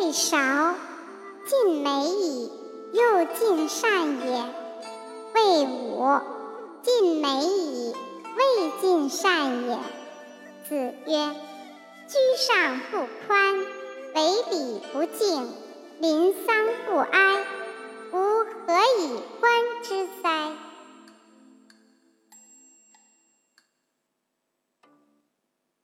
未韶，尽美矣，又尽善也。未武，尽美矣，未尽善也。子曰：居上不宽，为礼不敬。